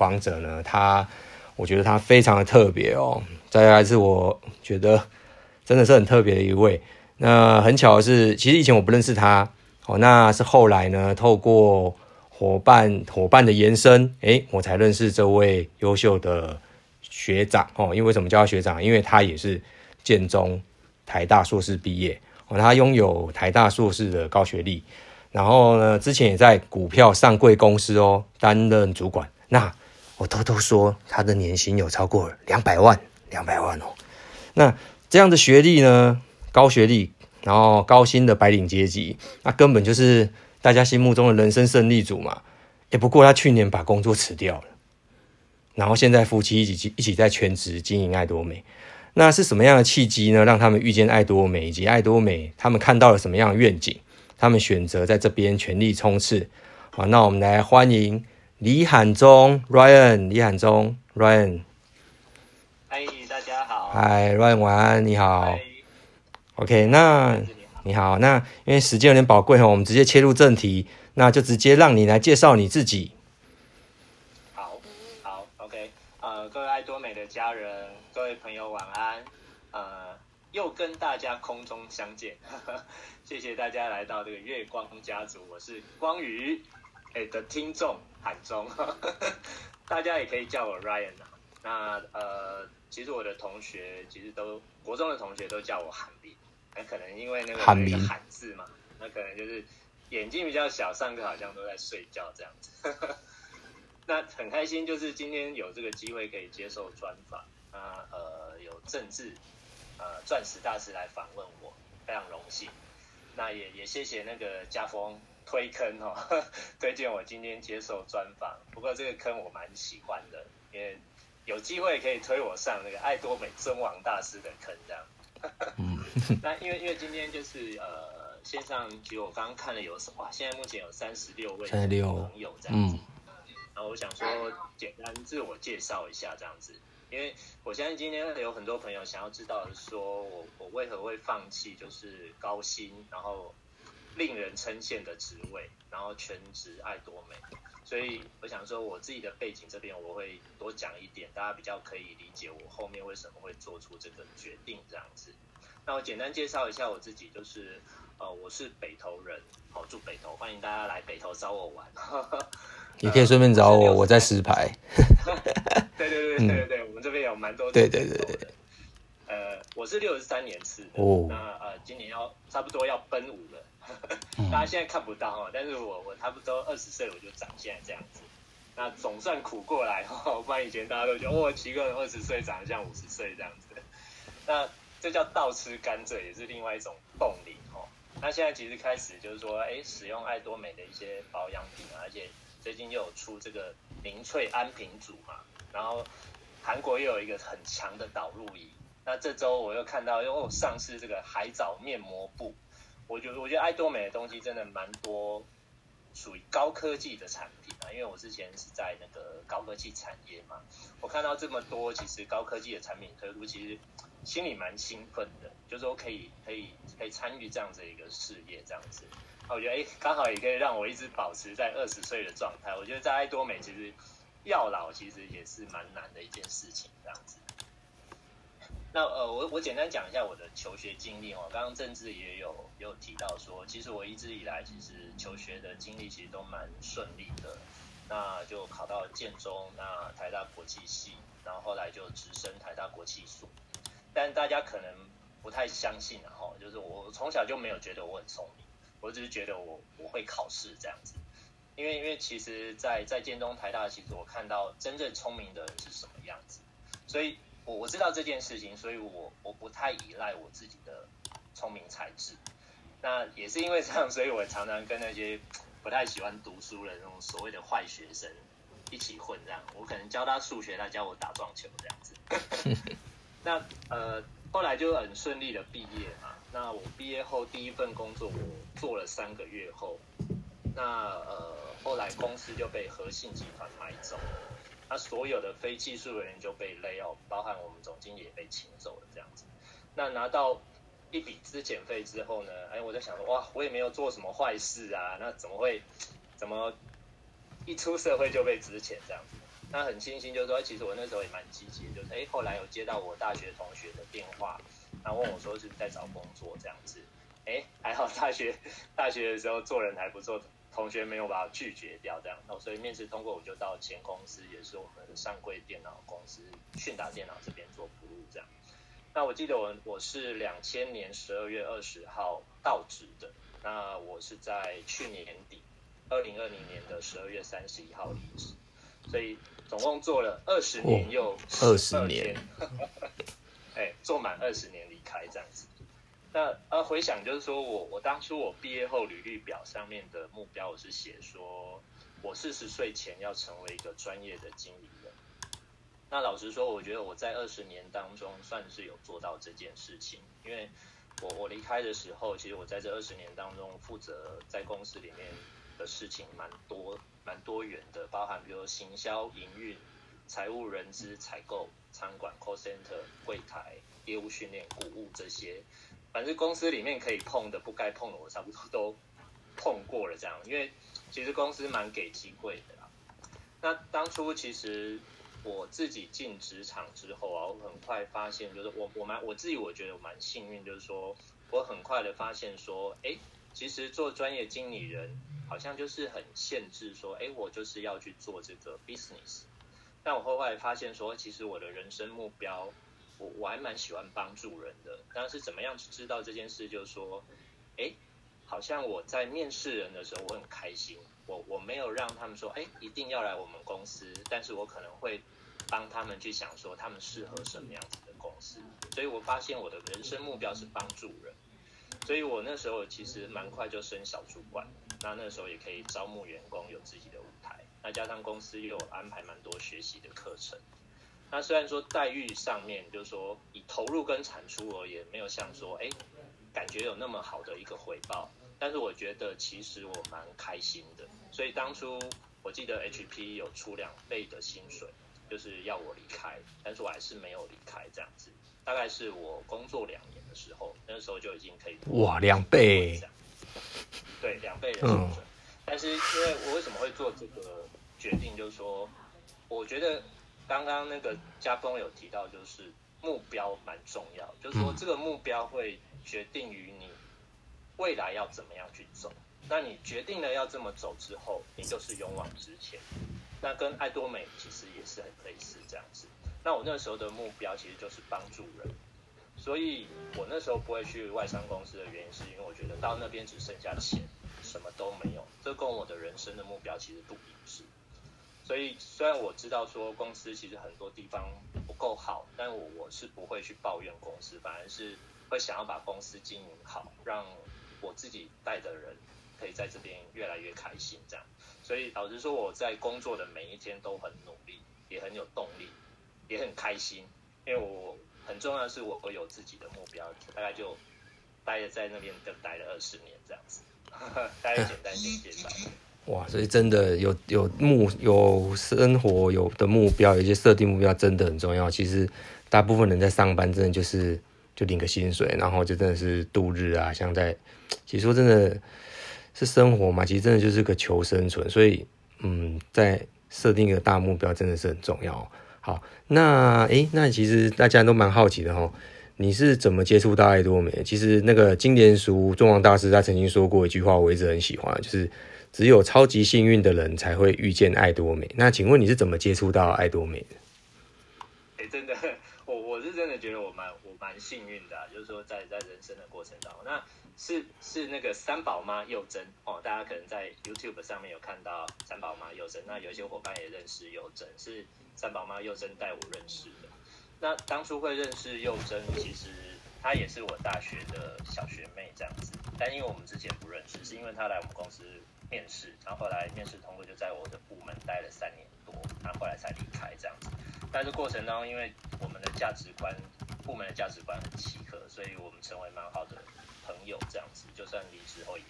访者呢，他我觉得他非常的特别哦，再来是我觉得真的是很特别的一位。那很巧的是，其实以前我不认识他哦，那是后来呢，透过伙伴伙伴的延伸，诶，我才认识这位优秀的学长哦。因为什么叫他学长？因为他也是建中、台大硕士毕业哦，他拥有台大硕士的高学历，然后呢，之前也在股票上柜公司哦担任主管。那我偷偷说，他的年薪有超过两百万，两百万哦。那这样的学历呢，高学历，然后高薪的白领阶级，那根本就是。大家心目中的人生胜利组嘛，也不过他去年把工作辞掉了，然后现在夫妻一起一起在全职经营爱多美，那是什么样的契机呢？让他们遇见爱多美，以及爱多美他们看到了什么样的愿景？他们选择在这边全力冲刺。好，那我们来欢迎李罕忠 Ryan，李罕忠 Ryan。嗨，大家好。嗨，Ryan 晚安，你好。OK，那。你好，那因为时间有点宝贵哈，我们直接切入正题，那就直接让你来介绍你自己。好，好，OK，呃，各位爱多美的家人，各位朋友晚安，呃，又跟大家空中相见，呵呵，谢谢大家来到这个月光家族，我是光宇诶的听众罕忠，大家也可以叫我 Ryan 啊。那呃，其实我的同学其实都国中的同学都叫我罕斌。那可能因为那个那个罕字嘛，那可能就是眼睛比较小，上课好像都在睡觉这样子。那很开心，就是今天有这个机会可以接受专访那，呃，有政治呃钻石大师来访问我，非常荣幸。那也也谢谢那个家风推坑哦，推荐我今天接受专访。不过这个坑我蛮喜欢的，因为有机会可以推我上那个爱多美尊王大师的坑这样。嗯，那因为因为今天就是呃线上，其实我刚刚看了有什么，现在目前有三十六位朋友这样子，嗯，然后我想说简单自我介绍一下这样子，因为我相信今天有很多朋友想要知道说我我为何会放弃就是高薪然后令人称羡的职位，然后全职爱多美。所以我想说，我自己的背景这边我会多讲一点，大家比较可以理解我后面为什么会做出这个决定这样子。那我简单介绍一下我自己，就是呃，我是北投人，好住北投，欢迎大家来北投找我玩。你可以顺便找我，呃、我在石牌。对对对对对对，嗯、我们这边有蛮多。对对对对。呃，我是六十三年次的，哦、那呃，今年要差不多要奔五了。大家现在看不到哈，但是我我差不多二十岁我就长现在这样子，那总算苦过来哈，不然以前大家都觉得哦，奇怪，二十岁长得像五十岁这样子，那这叫倒吃甘蔗，也是另外一种动力哈。那现在其实开始就是说，哎，使用爱多美的一些保养品，而且最近又有出这个凝萃安瓶组嘛，然后韩国又有一个很强的导入仪，那这周我又看到又上市这个海藻面膜布。我觉得，我觉得爱多美的东西真的蛮多，属于高科技的产品啊。因为我之前是在那个高科技产业嘛，我看到这么多其实高科技的产品推出，其实心里蛮兴奋的，就是说可以可以可以参与这样子一个事业这样子。我觉得哎，刚好也可以让我一直保持在二十岁的状态。我觉得在爱多美其实要老其实也是蛮难的一件事情这样子。那呃，我我简单讲一下我的求学经历哦。刚刚政治也有有提到说，其实我一直以来其实求学的经历其实都蛮顺利的。那就考到建中，那台大国际系，然后后来就直升台大国际所。但大家可能不太相信然后，就是我从小就没有觉得我很聪明，我只是觉得我我会考试这样子。因为因为其实在，在在建中台大，其实我看到真正聪明的人是什么样子，所以。我我知道这件事情，所以我我不太依赖我自己的聪明才智。那也是因为这样，所以我常常跟那些不太喜欢读书的那种所谓的坏学生一起混。这样，我可能教他数学，他教我打撞球这样子。那呃，后来就很顺利的毕业嘛。那我毕业后第一份工作，我做了三个月后，那呃，后来公司就被和信集团买走。那所有的非技术人员就被 lay off，包含我们总经理也被请走了这样子。那拿到一笔资遣费之后呢，哎，我在想说，哇，我也没有做什么坏事啊，那怎么会，怎么一出社会就被资遣这样子？那很庆幸，就是说，其实我那时候也蛮积极，就是哎，后来有接到我大学同学的电话，他问我说是不是在找工作这样子，哎，还好大学大学的时候做人还不错，同学没有把我拒绝掉这样，那所以面试通过我就到前公司，也是我们的上柜电脑公司迅达电脑这边做服务这样。那我记得我我是两千年十二月二十号到职的，那我是在去年底二零二零年的十二月三十一号离职，所以总共做了二十年又二十年，哎，做满二十年离开这样子。那呃回想就是说我我当初我毕业后履历表上面的目标我是写说我四十岁前要成为一个专业的经理人。那老实说，我觉得我在二十年当中算是有做到这件事情，因为我我离开的时候，其实我在这二十年当中负责在公司里面的事情蛮多蛮多元的，包含比如说行销、营运、财务、人资、采购、餐馆、call center、柜台、业务训练、谷物这些，反正公司里面可以碰的、不该碰的，我差不多都碰过了。这样，因为其实公司蛮给机会的啦。那当初其实。我自己进职场之后啊，我很快发现，就是我我蛮我自己我觉得我蛮幸运，就是说我很快的发现说，哎，其实做专业经理人好像就是很限制，说，哎，我就是要去做这个 business。但我后来发现说，其实我的人生目标，我我还蛮喜欢帮助人的。但是怎么样知道这件事？就是说，哎，好像我在面试人的时候，我很开心。我我没有让他们说，哎，一定要来我们公司，但是我可能会帮他们去想说，他们适合什么样子的公司。所以我发现我的人生目标是帮助人，所以我那时候其实蛮快就升小主管，那那时候也可以招募员工，有自己的舞台，那加上公司又有安排蛮多学习的课程。那虽然说待遇上面，就是说以投入跟产出而言，没有像说，哎，感觉有那么好的一个回报。但是我觉得其实我蛮开心的，所以当初我记得 HP 有出两倍的薪水，就是要我离开，但是我还是没有离开这样子。大概是我工作两年的时候，那时候就已经可以哇两倍，对两倍的薪水。嗯、但是因为我为什么会做这个决定，就是说我觉得刚刚那个家峰有提到，就是目标蛮重要，就是说这个目标会决定于你。未来要怎么样去走？那你决定了要这么走之后，你就是勇往直前。那跟爱多美其实也是很类似这样子。那我那时候的目标其实就是帮助人，所以我那时候不会去外商公司的原因，是因为我觉得到那边只剩下钱，什么都没有，这跟我的人生的目标其实不一致。所以虽然我知道说公司其实很多地方不够好，但我我是不会去抱怨公司，反而是会想要把公司经营好，让。我自己带的人可以在这边越来越开心，这样，所以老实说，我在工作的每一天都很努力，也很有动力，也很开心，因为我很重要的是我我有自己的目标，大概就待在那边就待了二十年这样子，大概简单先介绍。哇，所以真的有有目有生活有的目标，有些设定目标真的很重要。其实大部分人在上班，真的就是就领个薪水，然后就真的是度日啊，像在。其实说真的，是生活嘛，其实真的就是个求生存，所以嗯，在设定一个大目标真的是很重要。好，那诶，那其实大家都蛮好奇的齁，你是怎么接触到爱多美？其实那个金莲淑中王大师他曾经说过一句话，我一直很喜欢，就是只有超级幸运的人才会遇见爱多美。那请问你是怎么接触到爱多美的？诶，真的，我我是真的觉得我蛮我蛮幸运的，就是说在在人生的过程当中，那。是是那个三宝妈幼珍哦，大家可能在 YouTube 上面有看到三宝妈幼珍，那有一些伙伴也认识幼珍，是三宝妈幼珍带我认识的。那当初会认识幼珍，其实她也是我大学的小学妹这样子，但因为我们之前不认识，是因为她来我们公司面试，然后后来面试通过，就在我的部门待了三年多，然后后来才离开这样子。但是过程当中，因为我们的价值观，部门的价值观很契合，所以我们成为蛮好的。朋友这样子，就算离职后也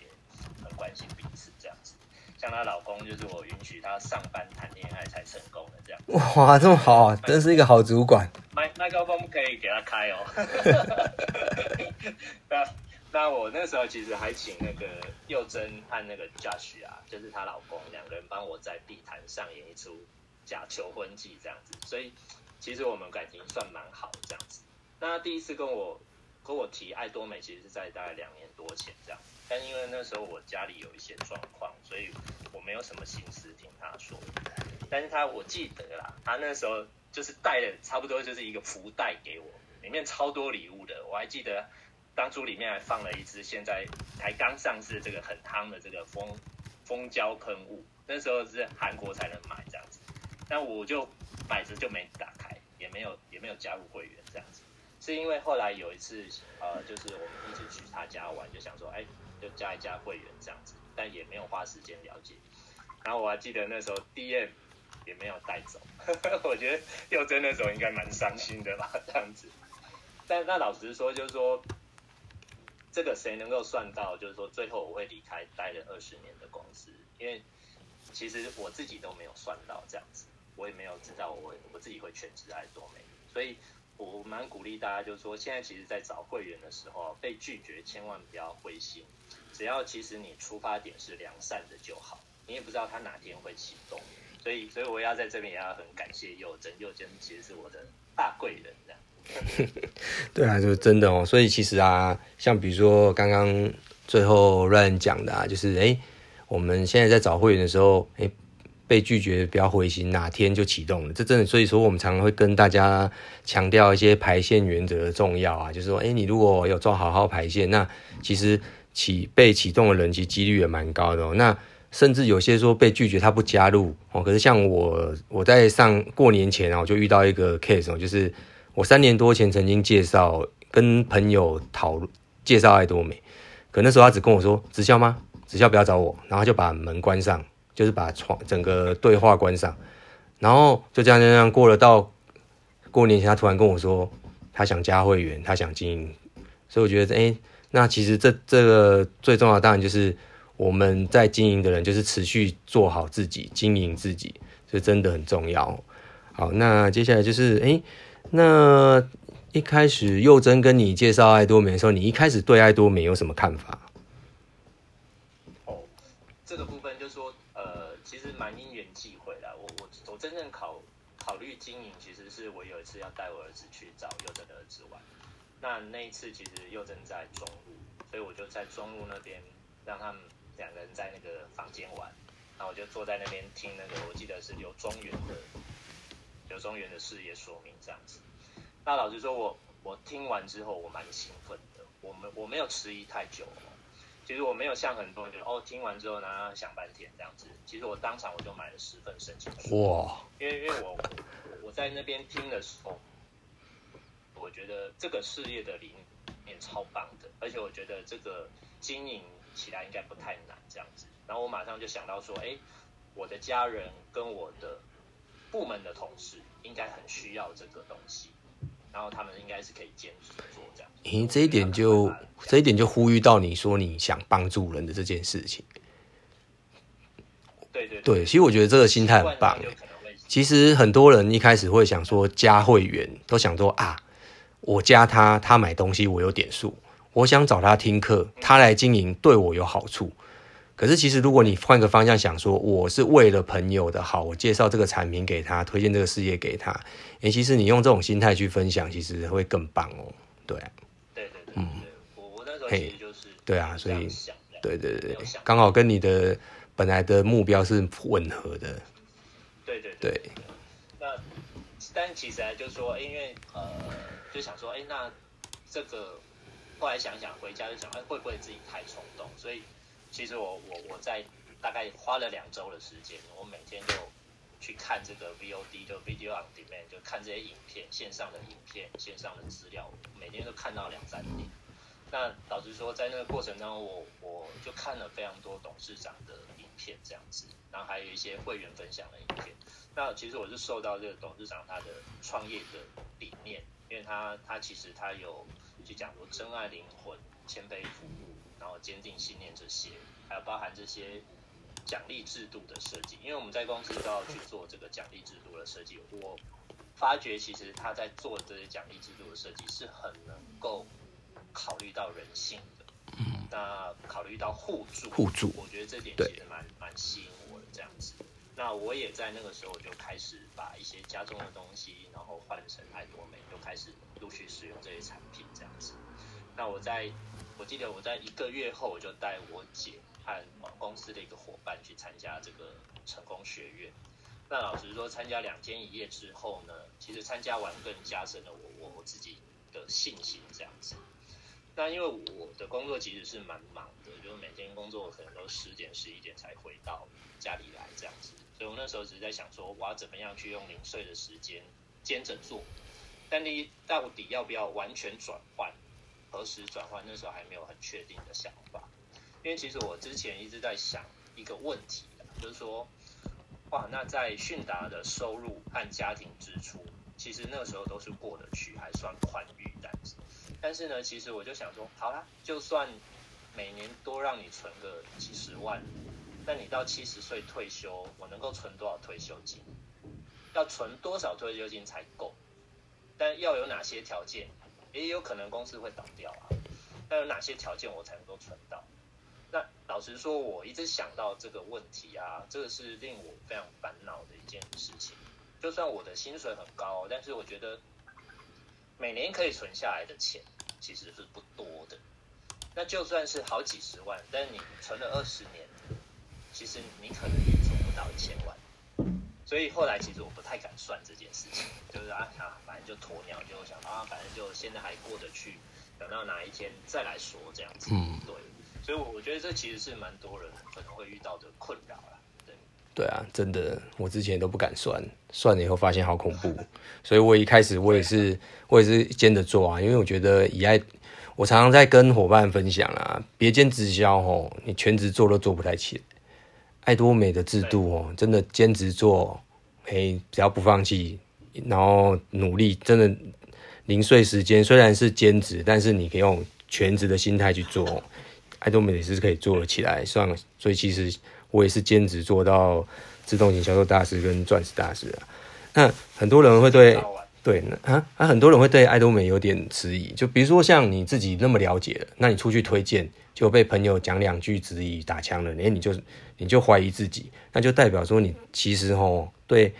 很关心彼此这样子。像她老公，就是我允许她上班谈恋爱才成功的这样。哇，这么好啊，真是一个好主管。麦麦克风可以给他开哦。那那我那时候其实还请那个幼珍和那个 Josh 啊，就是她老公两个人帮我在地毯上演一出假求婚季这样子，所以其实我们感情算蛮好这样子。那第一次跟我跟我提爱多美，其实是在大概两年多前这样，但因为那时候我家里有一些状况，所以我没有什么心思听他说。但是他我记得啦，他那时候就是带了差不多就是一个福袋给我，里面超多礼物的，我还记得。当初里面还放了一支现在才刚上市这个很夯的这个蜂蜂胶喷雾，那时候是韩国才能买这样子，但我就摆着就没打开，也没有也没有加入会员这样子，是因为后来有一次呃，就是我们一起去他家玩，就想说哎，就加一加会员这样子，但也没有花时间了解，然后我还记得那时候 DM 也没有带走，我觉得又真那时候应该蛮伤心的吧这样子，但那老实说就是说。这个谁能够算到？就是说，最后我会离开待了二十年的公司，因为其实我自己都没有算到这样子，我也没有知道我我自己会全职爱多美，所以我蛮鼓励大家，就是说，现在其实，在找会员的时候，被拒绝千万不要灰心，只要其实你出发点是良善的就好，你也不知道他哪天会启动，所以所以我要在这边也要很感谢佑真，佑真其实是我的大贵人这样。对啊，就是真的哦。所以其实啊，像比如说刚刚最后 Ryan 讲的啊，就是哎，我们现在在找会员的时候，哎，被拒绝不要灰心，哪天就启动了。这真的，所以说我们常常会跟大家强调一些排线原则的重要啊，就是说，哎，你如果有做好好排线，那其实启被启动的人其实几率也蛮高的哦。那甚至有些说被拒绝他不加入哦，可是像我我在上过年前啊，我就遇到一个 case 哦，就是。我三年多前曾经介绍跟朋友讨介绍爱多美，可那时候他只跟我说直销吗？直销不要找我，然后就把门关上，就是把窗整个对话关上，然后就这样这样过了到过年前，他突然跟我说他想加会员，他想经营，所以我觉得哎、那其实这这个最重要的当然就是我们在经营的人就是持续做好自己经营自己，这真的很重要。好，那接下来就是哎。那一开始佑真跟你介绍爱多美的时候，你一开始对爱多美有什么看法？哦，这个部分就是说，呃，其实蛮因缘际会的。我我我真正考考虑经营，其实是我有一次要带我儿子去找佑真的儿子玩。那那一次其实佑真在中路，所以我就在中路那边让他们两个人在那个房间玩，然后我就坐在那边听那个，我记得是刘中原的。刘中原的事业说明这样子，那老实说我，我我听完之后我蛮兴奋的，我们我没有迟疑太久哦，其实我没有像很多人觉得哦，听完之后呢想半天这样子，其实我当场我就买了十份申请书哇，因为因为我我在那边听的时候，我觉得这个事业的理念超棒的，而且我觉得这个经营起来应该不太难这样子，然后我马上就想到说，哎，我的家人跟我的。部门的同事应该很需要这个东西，然后他们应该是可以坚持做这样。咦，这一点就这一点就呼吁到你说你想帮助人的这件事情。对对对，对，其实我觉得这个心态很棒。其实很多人一开始会想说加会员，都想说啊，我加他，他买东西我有点数，我想找他听课，他来经营对我有好处。可是，其实如果你换个方向想说，我是为了朋友的好，我介绍这个产品给他，推荐这个事业给他，哎，其实你用这种心态去分享，其实会更棒哦。对，对对对，嗯，我我那时候其实就是对啊，所以对对对，刚好跟你的本来的目标是吻合的。对对对，对。那但其实就是说，因为呃，就想说，哎，那这个后来想想，回家就想，哎，会不会自己太冲动？所以。其实我我我在大概花了两周的时间，我每天就去看这个 VOD，就 Video on Demand，就看这些影片，线上的影片，线上的资料，每天都看到两三点。那老实说，在那个过程当中，我我就看了非常多董事长的影片，这样子，然后还有一些会员分享的影片。那其实我是受到这个董事长他的创业的理念，因为他他其实他有去讲说珍爱灵魂，谦卑服务。然后坚定信念这些，还有包含这些奖励制度的设计，因为我们在公司都要去做这个奖励制度的设计。我发觉其实他在做这些奖励制度的设计是很能够考虑到人性的，嗯那考虑到互助，互助，我觉得这点其实蛮蛮吸引我的这样子。那我也在那个时候就开始把一些家中的东西，然后换成爱多美，就开始陆续使用这些产品这样子。那我在，我记得我在一个月后，我就带我姐和公司的一个伙伴去参加这个成功学院。那老实说，参加两天一夜之后呢，其实参加完更加深了我我我自己的信心这样子。那因为我的工作其实是蛮忙的，就是每天工作可能都十点十一点才回到家里来这样子，所以我那时候只是在想说，我要怎么样去用零碎的时间兼着做，但你到底要不要完全转换，何时转换，那时候还没有很确定的想法。因为其实我之前一直在想一个问题，就是说，哇，那在迅达的收入和家庭支出，其实那时候都是过得去，还算宽裕，但是。但是呢，其实我就想说，好啦，就算每年多让你存个几十万，那你到七十岁退休，我能够存多少退休金？要存多少退休金才够？但要有哪些条件？也有可能公司会倒掉啊。那有哪些条件我才能够存到？那老实说，我一直想到这个问题啊，这个是令我非常烦恼的一件事情。就算我的薪水很高，但是我觉得。每年可以存下来的钱其实是不多的，那就算是好几十万，但你存了二十年，其实你可能也存不到一千万。所以后来其实我不太敢算这件事情，就是啊，反正就鸵鸟，就想啊，反正就现在还过得去，等到哪一天再来说这样子。嗯，对，所以我觉得这其实是蛮多人可能会遇到的困扰啦。对啊，真的，我之前都不敢算，算了以后发现好恐怖，所以我一开始我也是，我也是兼着做啊，因为我觉得以爱，我常常在跟伙伴分享啊，别兼直销哦，你全职做都做不太起来。爱多美的制度哦，真的兼职做，哎，只要不放弃，然后努力，真的零碎时间虽然是兼职，但是你可以用全职的心态去做，爱多美也是可以做得起来，算，所以其实。我也是兼职做到自动型销售大师跟钻石大师啊。那很多人会对对啊啊，很多人会对爱多美有点迟疑。就比如说像你自己那么了解，那你出去推荐就被朋友讲两句质疑打枪了，哎，你就你就怀疑自己，那就代表说你其实哦对。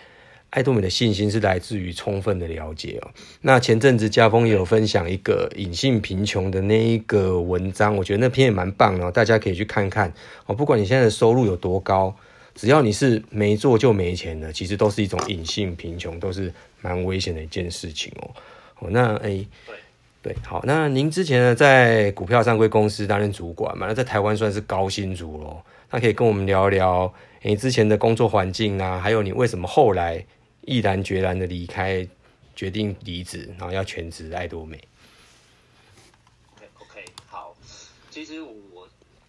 爱多美的信心是来自于充分的了解哦。那前阵子家峰也有分享一个隐性贫穷的那一个文章，我觉得那篇也蛮棒的，大家可以去看看哦。不管你现在的收入有多高，只要你是没做就没钱的，其实都是一种隐性贫穷，都是蛮危险的一件事情哦。哦，那哎，对，好，那您之前呢在股票上柜公司担任主管嘛？那在台湾算是高薪族咯。那可以跟我们聊聊你之前的工作环境啊，还有你为什么后来。毅然决然的离开，决定离职，然后要全职爱多美。OK OK，好。其实我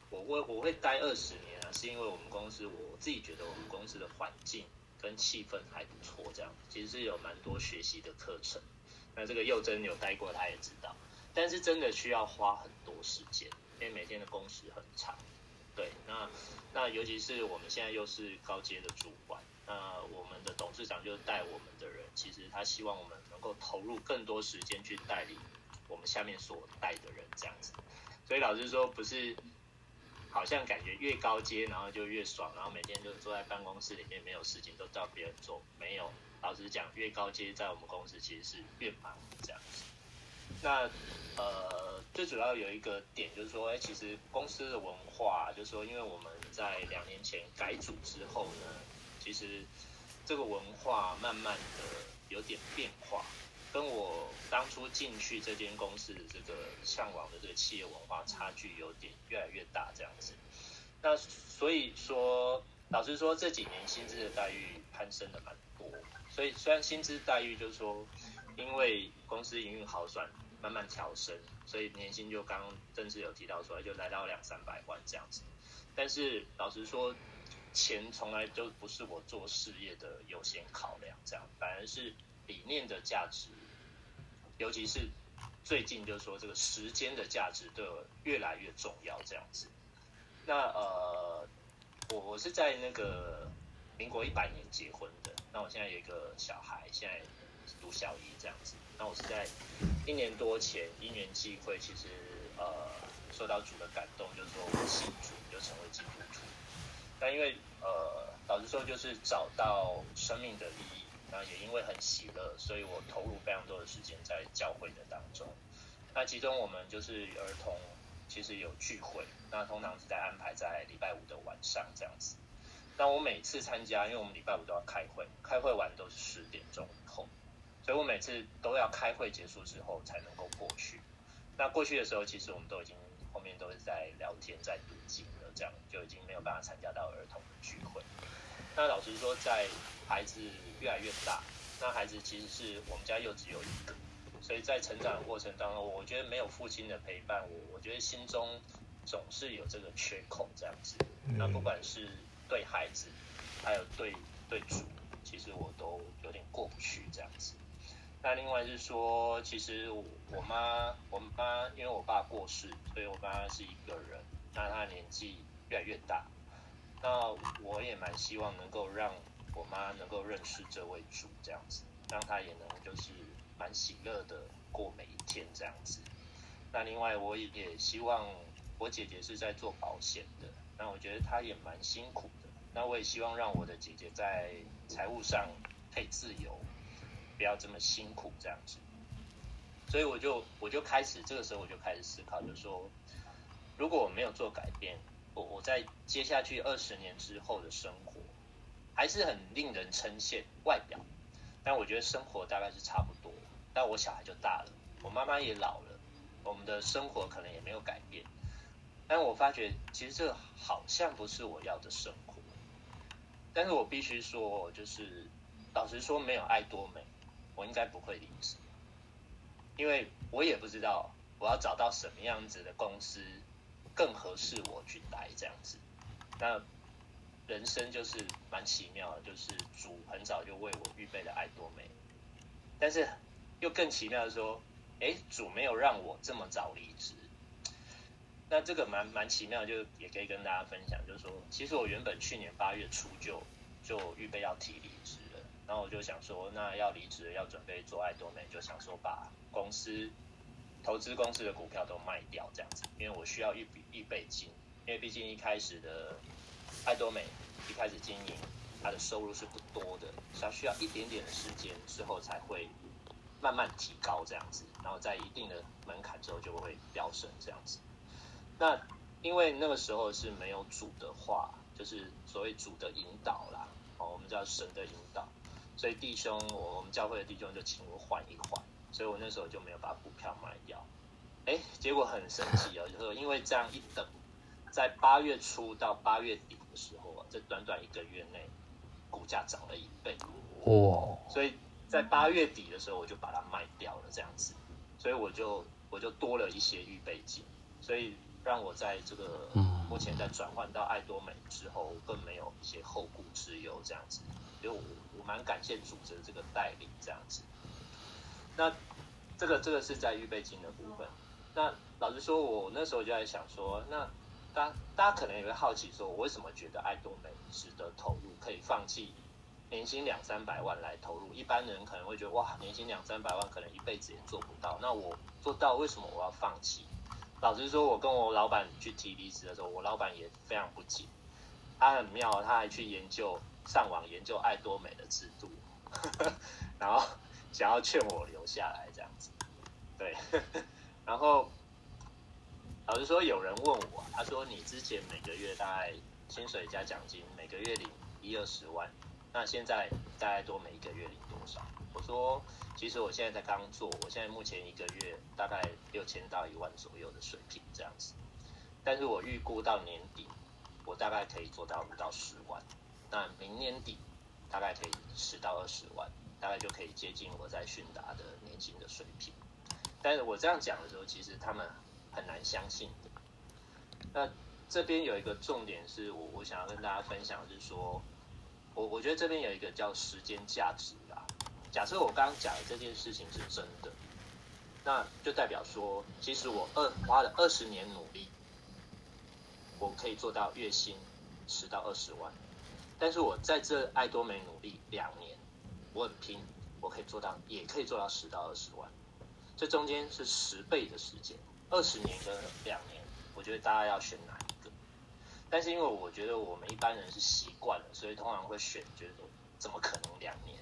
我会我会待二十年啊，是因为我们公司我自己觉得我们公司的环境跟气氛还不错，这样其实是有蛮多学习的课程。那这个佑真有待过，他也知道。但是真的需要花很多时间，因为每天的工时很长。对，那那尤其是我们现在又是高阶的主管。那我们的董事长就是带我们的人，其实他希望我们能够投入更多时间去带领我们下面所带的人，这样子。所以老实说，不是好像感觉越高阶，然后就越爽，然后每天就坐在办公室里面没有事情都叫别人做。没有，老实讲，越高阶在我们公司其实是越忙这样子。那呃，最主要有一个点就是说，哎，其实公司的文化，就是说，因为我们在两年前改组之后呢。其实这个文化慢慢的有点变化，跟我当初进去这间公司的这个向往的这个企业文化差距有点越来越大这样子。那所以说，老实说，这几年薪资的待遇攀升的蛮。所以虽然薪资待遇就是说，因为公司营运好转，慢慢调升，所以年薪就刚正式有提到出来，就来到两三百万这样子。但是老实说，钱从来就不是我做事业的优先考量，这样反而是理念的价值，尤其是最近就是说这个时间的价值对我越来越重要，这样子。那呃，我我是在那个民国一百年结婚的，那我现在有一个小孩，现在读小一这样子。那我是在一年多前因缘际会，其实呃受到主的感动，就是说我信主就成为基督徒。但因为呃，老实说，就是找到生命的意义。那也因为很喜乐，所以我投入非常多的时间在教会的当中。那其中我们就是儿童，其实有聚会，那通常是在安排在礼拜五的晚上这样子。那我每次参加，因为我们礼拜五都要开会，开会完都是十点钟以后，所以我每次都要开会结束之后才能够过去。那过去的时候，其实我们都已经后面都是在聊天、在读经了，这样就已经没有办法参加到儿童的聚会。那老实说，在孩子越来越大，那孩子其实是我们家又只有一个，所以在成长的过程当中，我觉得没有父亲的陪伴，我我觉得心中总是有这个缺口这样子。那不管是对孩子，还有对对主，其实我都有点过不去这样子。那另外是说，其实我妈，我妈因为我爸过世，所以我妈是一个人。那她年纪越来越大，那我也蛮希望能够让我妈能够认识这位主这样子，让她也能就是蛮喜乐的过每一天这样子。那另外我也也希望我姐姐是在做保险的，那我觉得她也蛮辛苦。那我也希望让我的姐姐在财务上可以自由，不要这么辛苦这样子。所以我就我就开始这个时候我就开始思考，就说，如果我没有做改变，我我在接下去二十年之后的生活还是很令人称羡外表，但我觉得生活大概是差不多。但我小孩就大了，我妈妈也老了，我们的生活可能也没有改变。但我发觉其实这好像不是我要的生活。但是我必须说，就是老实说，没有爱多美，我应该不会离职，因为我也不知道我要找到什么样子的公司更合适我去待这样子。那人生就是蛮奇妙的，就是主很早就为我预备了爱多美，但是又更奇妙的说，哎，主没有让我这么早离职。那这个蛮蛮奇妙，就也可以跟大家分享，就是说，其实我原本去年八月初就就预备要提离职了，然后我就想说，那要离职要准备做爱多美，就想说把公司投资公司的股票都卖掉这样子，因为我需要一笔预备金，因为毕竟一开始的爱多美一开始经营，它的收入是不多的，它需要一点点的时间之后才会慢慢提高这样子，然后在一定的门槛之后就会飙升这样子。那因为那个时候是没有主的话，就是所谓主的引导啦，哦，我们叫神的引导，所以弟兄，我我们教会的弟兄就请我缓一缓，所以我那时候就没有把股票卖掉。哎，结果很神奇哦，就是因为这样一等，在八月初到八月底的时候啊，这短短一个月内，股价涨了一倍。哇！所以在八月底的时候，我就把它卖掉了，这样子，所以我就我就多了一些预备金，所以。让我在这个目前在转换到爱多美之后，更没有一些后顾之忧这样子，所以我我蛮感谢主的这个带领这样子。那这个这个是在预备金的部分。那老实说，我那时候就在想说，那大家大家可能也会好奇说，我为什么觉得爱多美值得投入，可以放弃年薪两三百万来投入？一般人可能会觉得哇，年薪两三百万可能一辈子也做不到。那我做到，为什么我要放弃？老实说，我跟我老板去提离职的时候，我老板也非常不解。他很妙，他还去研究上网研究爱多美的制度，然后想要劝我留下来这样子。对，然后老实说，有人问我，他说你之前每个月大概薪水加奖金，每个月领一二十万，那现在大概多每一个月领多少？我说。其实我现在才刚做，我现在目前一个月大概六千到一万左右的水平这样子，但是我预估到年底，我大概可以做到五到十万，那明年底大概可以十到二十万，大概就可以接近我在迅达的年薪的水平。但是我这样讲的时候，其实他们很难相信的。那这边有一个重点是我我想要跟大家分享，是说我我觉得这边有一个叫时间价值。假设我刚刚讲的这件事情是真的，那就代表说，其实我二花了二十年努力，我可以做到月薪十到二十万。但是我在这爱多美努力两年，我很拼，我可以做到，也可以做到十到二十万。这中间是十倍的时间，二十年跟两年，我觉得大家要选哪一个？但是因为我觉得我们一般人是习惯了，所以通常会选，觉得怎么可能两年？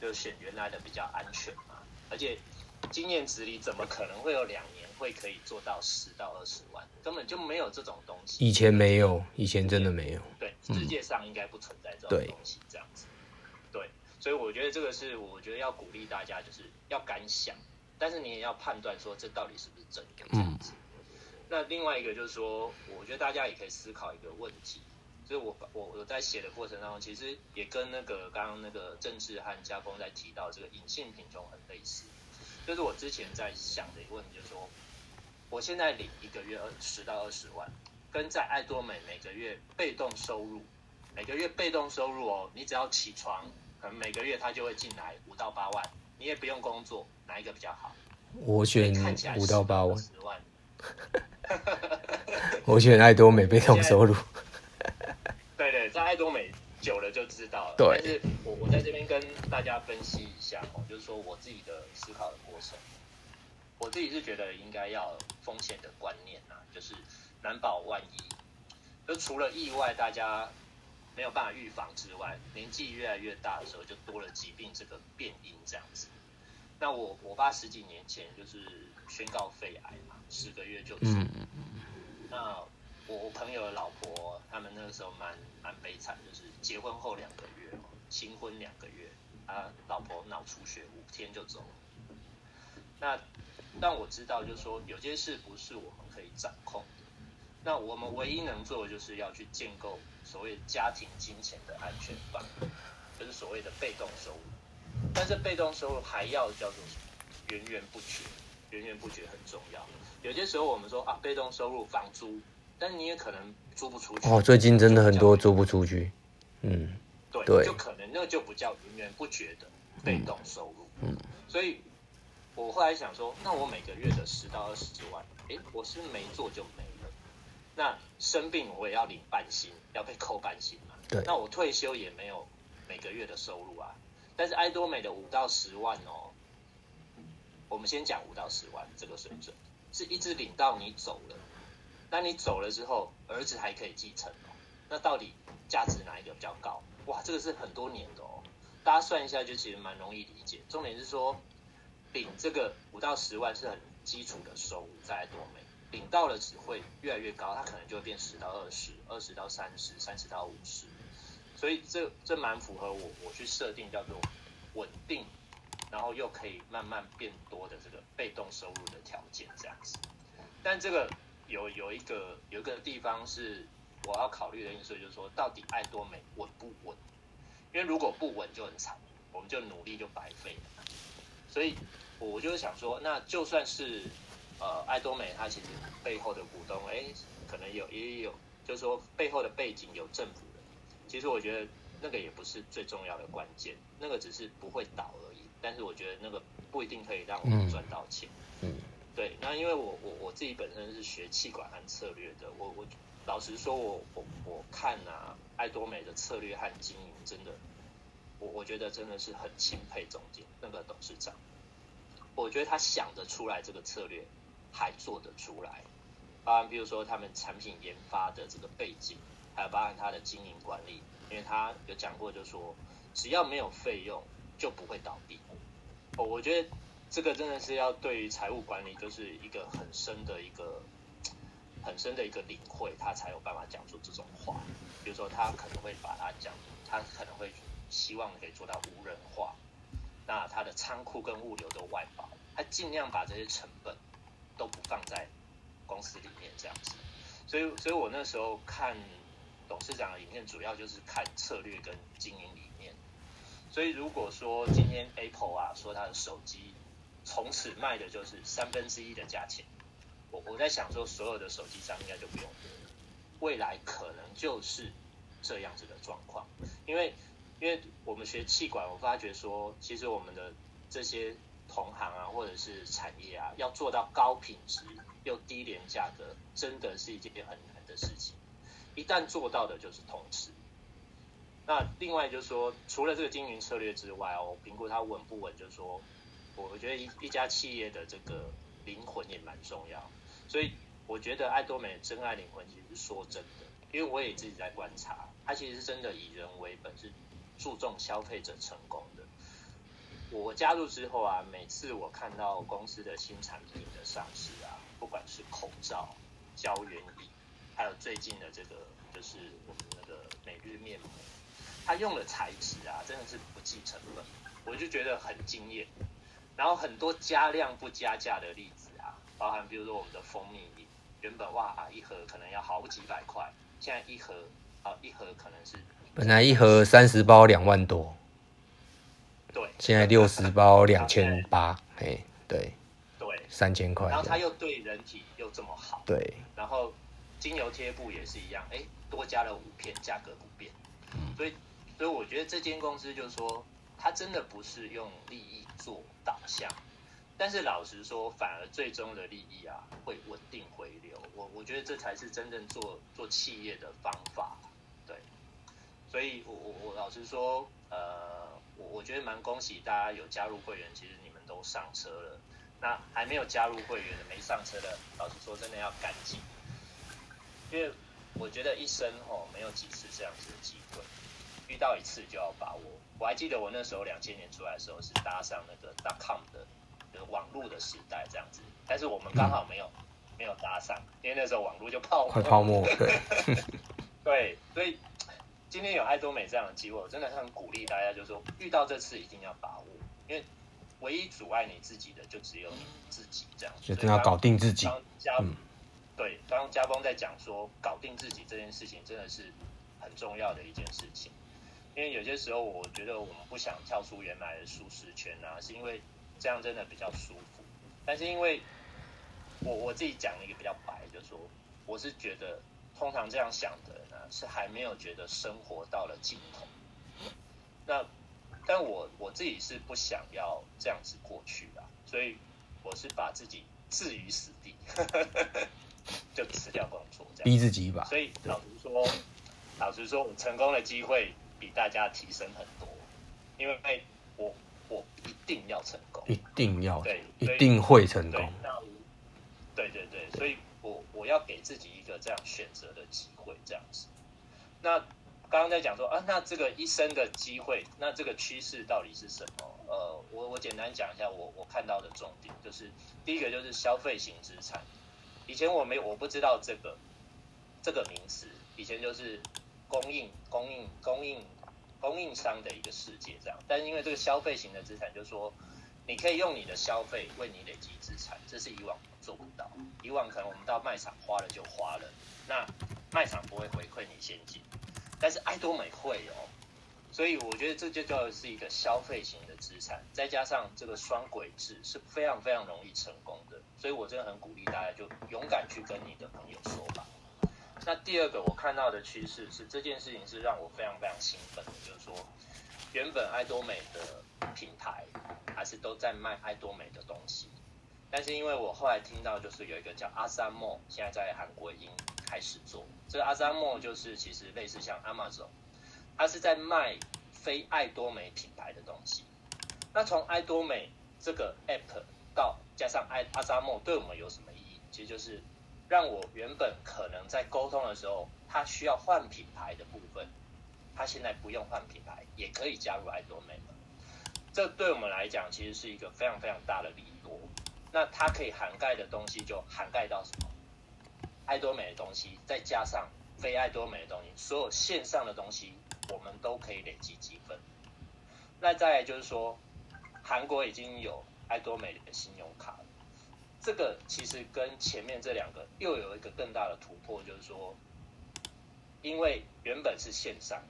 就选原来的比较安全嘛。而且经验值里怎么可能会有两年会可以做到十到二十万？根本就没有这种东西。以前没有，以前真的没有。对，世界上应该不存在这种东西，这样子。对，所以我觉得这个是我觉得要鼓励大家，就是要敢想，但是你也要判断说这到底是不是真的这样子。那另外一个就是说，我觉得大家也可以思考一个问题，就是我我我在写的过程当中，其实也跟那个刚刚那个政治和家风在提到这个隐性贫穷很类似。就是我之前在想的一个问题，就是说，我现在领一个月二十到二十万，跟在爱多美每个月被动收入，每个月被动收入哦，你只要起床，可能每个月他就会进来五到八万，你也不用工作，哪一个比较好？我选五到八万。我选爱多美被动收入。爱多美久了就知道了。对。但是我我在这边跟大家分析一下哦，就是说我自己的思考的过程。我自己是觉得应该要风险的观念啊，就是难保万一。就除了意外，大家没有办法预防之外，年纪越来越大的时候，就多了疾病这个变因这样子。那我我爸十几年前就是宣告肺癌嘛，十个月就死。那我朋友的老婆，他们那个时候蛮蛮悲惨，就是结婚后两个月，新婚两个月，他老婆脑出血，五天就走了。那但我知道，就是说有些事不是我们可以掌控的。那我们唯一能做的，就是要去建构所谓家庭金钱的安全网，就是所谓的被动收入。但是被动收入还要叫做什么？源源不绝，源源不绝很重要。有些时候我们说啊，被动收入房租，但是你也可能租不出去。哦，最近真的很多租不出去。嗯，对，对就可能那就不叫源源不绝的被动收入。嗯，嗯所以我后来想说，那我每个月的十到二十万，诶，我是没做就没了。那生病我也要领半薪，要被扣半薪嘛。对，那我退休也没有每个月的收入啊。但是爱多美的五到十万哦，我们先讲五到十万这个水准，是一直领到你走了。那你走了之后，儿子还可以继承哦。那到底价值哪一个比较高？哇，这个是很多年的哦。大家算一下，就其实蛮容易理解。重点是说，领这个五到十万是很基础的收入，在多美领到了只会越来越高，它可能就会变十到二十，二十到三十，三十到五十。所以这这蛮符合我我去设定叫做稳定，然后又可以慢慢变多的这个被动收入的条件这样子。但这个有有一个有一个地方是我要考虑的因素，就是说到底爱多美稳不稳？因为如果不稳就很惨，我们就努力就白费了。所以我就是想说，那就算是呃爱多美它其实背后的股东哎，可能有也有，就是说背后的背景有政府的。其实我觉得那个也不是最重要的关键，那个只是不会倒而已。但是我觉得那个不一定可以让我们赚到钱。嗯，对。那因为我我我自己本身是学气管和策略的，我我老实说我，我我看啊，爱多美的策略和经营真的，我我觉得真的是很钦佩总监那个董事长。我觉得他想得出来这个策略，还做得出来。啊，比如说他们产品研发的这个背景。还有包含他的经营管理，因为他有讲过，就是说只要没有费用就不会倒闭。哦，我觉得这个真的是要对于财务管理就是一个很深的一个很深的一个领会，他才有办法讲出这种话。比如说他可能会把它讲，他可能会希望可以做到无人化，那他的仓库跟物流都外包，他尽量把这些成本都不放在公司里面这样子。所以，所以我那时候看。董事长的影片主要就是看策略跟经营理念，所以如果说今天 Apple 啊说他的手机从此卖的就是三分之一的价钱，我我在想说所有的手机商应该就不用了，未来可能就是这样子的状况，因为因为我们学气管，我发觉说其实我们的这些同行啊或者是产业啊要做到高品质又低廉价格，真的是一件很难的事情。一旦做到的就是通吃。那另外就是说，除了这个经营策略之外哦，评估它稳不稳，就是说，我觉得一一家企业的这个灵魂也蛮重要。所以我觉得爱多美的真爱灵魂其实是说真的，因为我也自己在观察，它其实真的以人为本，是注重消费者成功的。我加入之后啊，每次我看到公司的新产品的上市啊，不管是口罩、胶原饮，还有最近的这个就是我们那个每日面膜，它用的材质啊，真的是不计成本，我就觉得很惊艳。然后很多加量不加价的例子啊，包含比如说我们的蜂蜜饮，原本哇一盒可能要好几百块。现在一盒啊，一盒可能是本来一盒三十包两万多，对，现在六十包两千八，哎，对，对，三千块。然后它又对人体又这么好，对。然后精油贴布也是一样，哎，多加了五片，价格不变。嗯，所以，所以我觉得这间公司就是说，它真的不是用利益做导向。但是老实说，反而最终的利益啊，会稳定回流。我我觉得这才是真正做做企业的方法，对。所以我我我老实说，呃，我我觉得蛮恭喜大家有加入会员，其实你们都上车了。那还没有加入会员的、没上车的，老实说，真的要赶紧，因为我觉得一生吼没有几次这样子的机会，遇到一次就要把握。我还记得我那时候两千年出来的时候是搭上那个 dot com 的。网络的时代这样子，但是我们刚好没有、嗯、没有搭上，因为那时候网络就泡沫。快泡沫，对，对，所以今天有爱多美这样的机会，我真的很鼓励大家，就是说遇到这次一定要把握，因为唯一阻碍你自己的就只有你自己这样子，一定要搞定自己。当家、嗯、对，当家峰在讲说搞定自己这件事情，真的是很重要的一件事情，因为有些时候我觉得我们不想跳出原来的舒适圈啊，是因为。这样真的比较舒服，但是因为我我自己讲一个比较白，就是说我是觉得通常这样想的人呢，是还没有觉得生活到了尽头。那但我我自己是不想要这样子过去的，所以我是把自己置于死地，就辞掉工作，这样逼自己一把。所以老实说，老实说，我成功的机会比大家提升很多，因为我。我一定要成功，一定要对，一定会成功。对对对，所以我我要给自己一个这样选择的机会，这样子。那刚刚在讲说啊，那这个一生的机会，那这个趋势到底是什么？呃，我我简单讲一下我我看到的重点，就是第一个就是消费型资产。以前我没我不知道这个这个名词，以前就是供应供应供应。供应商的一个世界这样，但是因为这个消费型的资产，就是说你可以用你的消费为你累积资产，这是以往做不到。以往可能我们到卖场花了就花了，那卖场不会回馈你现金，但是爱多美会哦，所以我觉得这就叫是一个消费型的资产，再加上这个双轨制是非常非常容易成功的，所以我真的很鼓励大家就勇敢去跟你的朋友说吧。那第二个我看到的趋势是这件事情是让我非常非常兴奋的，就是说原本爱多美的品牌还是都在卖爱多美的东西，但是因为我后来听到就是有一个叫阿萨莫，现在在韩国已经开始做，这个阿萨莫就是其实类似像 Amazon，它是在卖非爱多美品牌的东西。那从爱多美这个 App 到加上爱阿萨莫，对我们有什么意义？其实就是。让我原本可能在沟通的时候，他需要换品牌的部分，他现在不用换品牌，也可以加入爱多美了。这对我们来讲，其实是一个非常非常大的利多。那它可以涵盖的东西，就涵盖到什么？爱多美的东西，再加上非爱多美的东西，所有线上的东西，我们都可以累积积分。那再来就是说，韩国已经有爱多美的信用卡了。这个其实跟前面这两个又有一个更大的突破，就是说，因为原本是线上，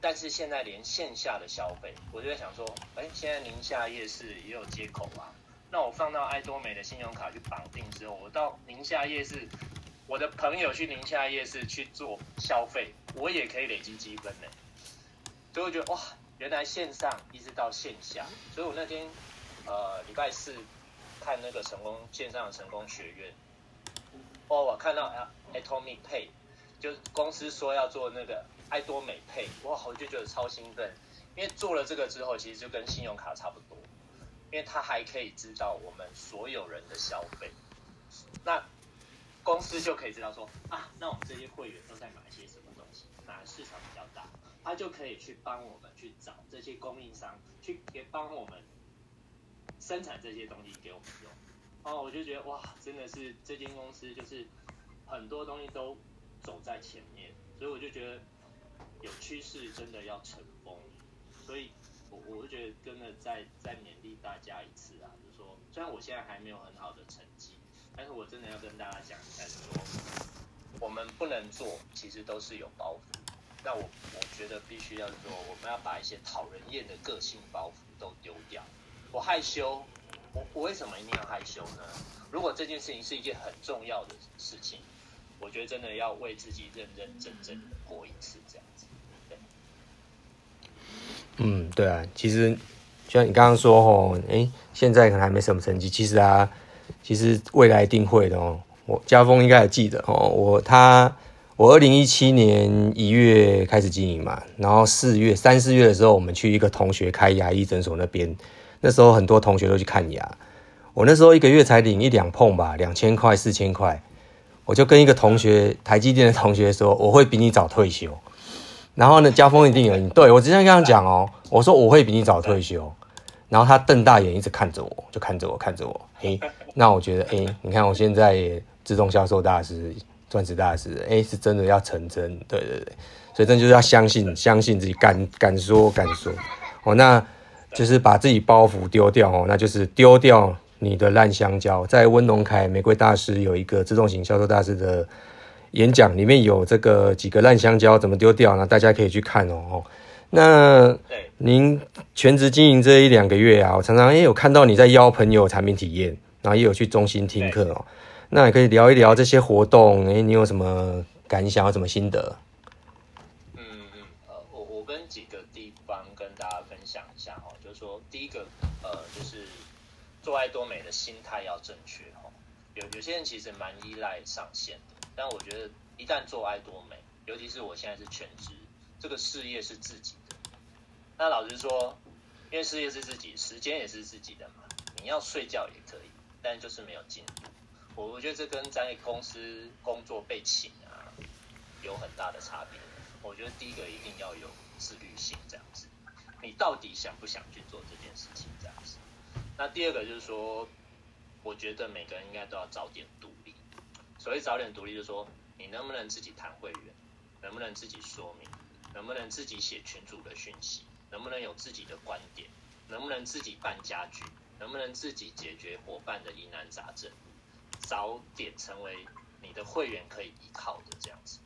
但是现在连线下的消费，我就在想说，哎，现在宁夏夜市也有接口啊，那我放到爱多美的信用卡去绑定之后，我到宁夏夜市，我的朋友去宁夏夜市去做消费，我也可以累积积分呢。所以我觉得哇，原来线上一直到线下，所以我那天呃礼拜四。看那个成功线上的成功学院，哦，我看到，Atomic Pay，就公司说要做那个艾多美 Pay，哇，我就觉得超兴奋，因为做了这个之后，其实就跟信用卡差不多，因为它还可以知道我们所有人的消费。那公司就可以知道说啊，那我们这些会员都在买些什么东西，哪个市场比较大，他就可以去帮我们去找这些供应商，去给帮我们生产这些东西给我们用。哦，我就觉得哇，真的是这间公司就是很多东西都走在前面，所以我就觉得有趋势真的要成功，所以我我就觉得真的再再勉励大家一次啊，就是说虽然我现在还没有很好的成绩，但是我真的要跟大家讲一下，就是说我们不能做，其实都是有包袱。那我我觉得必须要说，我们要把一些讨人厌的个性包袱都丢掉。我害羞。我我为什么一定要害羞呢？如果这件事情是一件很重要的事情，我觉得真的要为自己认认真真的过一次这样子。嗯，对啊，其实就像你刚刚说哦，哎，现在可能还没什么成绩，其实啊，其实未来一定会的哦。我家峰应该还记得哦，我他我二零一七年一月开始经营嘛，然后四月三四月的时候，我们去一个同学开牙医诊所那边。那时候很多同学都去看牙，我那时候一个月才领一两碰吧，两千块、四千块，我就跟一个同学，台积电的同学说，我会比你早退休。然后呢，家峰一定有，对，我之前跟他讲哦，我说我会比你早退休，然后他瞪大眼一直看着我，就看着我，看着我，诶，那我觉得，诶，你看我现在自动销售大师、钻石大师，诶，是真的要成真，对对对，所以真的就是要相信，相信自己，敢敢说敢说，哦，那。就是把自己包袱丢掉哦，那就是丢掉你的烂香蕉。在温农凯玫瑰大师有一个自动型销售大师的演讲，里面有这个几个烂香蕉怎么丢掉呢？大家可以去看哦。那您全职经营这一两个月啊，我常常也有看到你在邀朋友产品体验，然后也有去中心听课哦。那也可以聊一聊这些活动，诶，你有什么感想，有什么心得？做爱多美的心态要正确哦，有有些人其实蛮依赖上线的，但我觉得一旦做爱多美，尤其是我现在是全职，这个事业是自己的。那老实说，因为事业是自己，时间也是自己的嘛，你要睡觉也可以，但就是没有进度。我我觉得这跟在公司工作被请啊有很大的差别。我觉得第一个一定要有自律性，这样子，你到底想不想去做这件事情？那第二个就是说，我觉得每个人应该都要早点独立。所谓早点独立，就是说你能不能自己谈会员，能不能自己说明，能不能自己写群组的讯息，能不能有自己的观点，能不能自己办家具，能不能自己解决伙伴的疑难杂症，早点成为你的会员可以依靠的这样子。